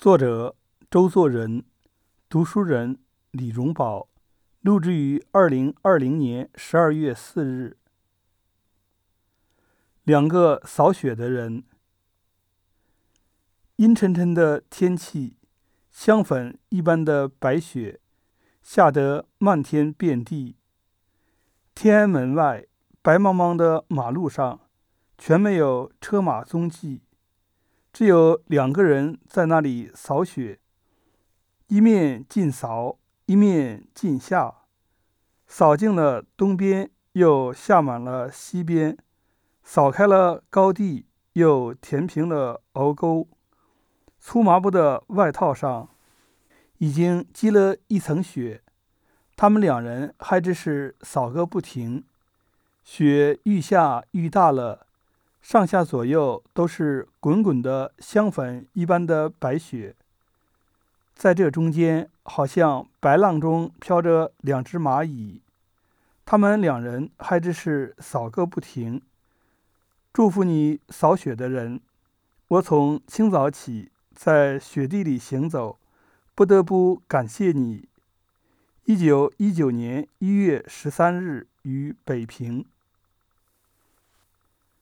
作者周作人，读书人李荣宝，录制于二零二零年十二月四日。两个扫雪的人，阴沉沉的天气，香粉一般的白雪下得漫天遍地。天安门外白茫茫的马路上，全没有车马踪迹。只有两个人在那里扫雪，一面尽扫，一面尽下，扫尽了东边，又下满了西边，扫开了高地，又填平了壕沟。粗麻布的外套上已经积了一层雪，他们两人还只是扫个不停，雪愈下愈大了。上下左右都是滚滚的香粉一般的白雪，在这中间，好像白浪中飘着两只蚂蚁。他们两人还只是扫个不停。祝福你扫雪的人，我从清早起在雪地里行走，不得不感谢你。一九一九年一月十三日于北平。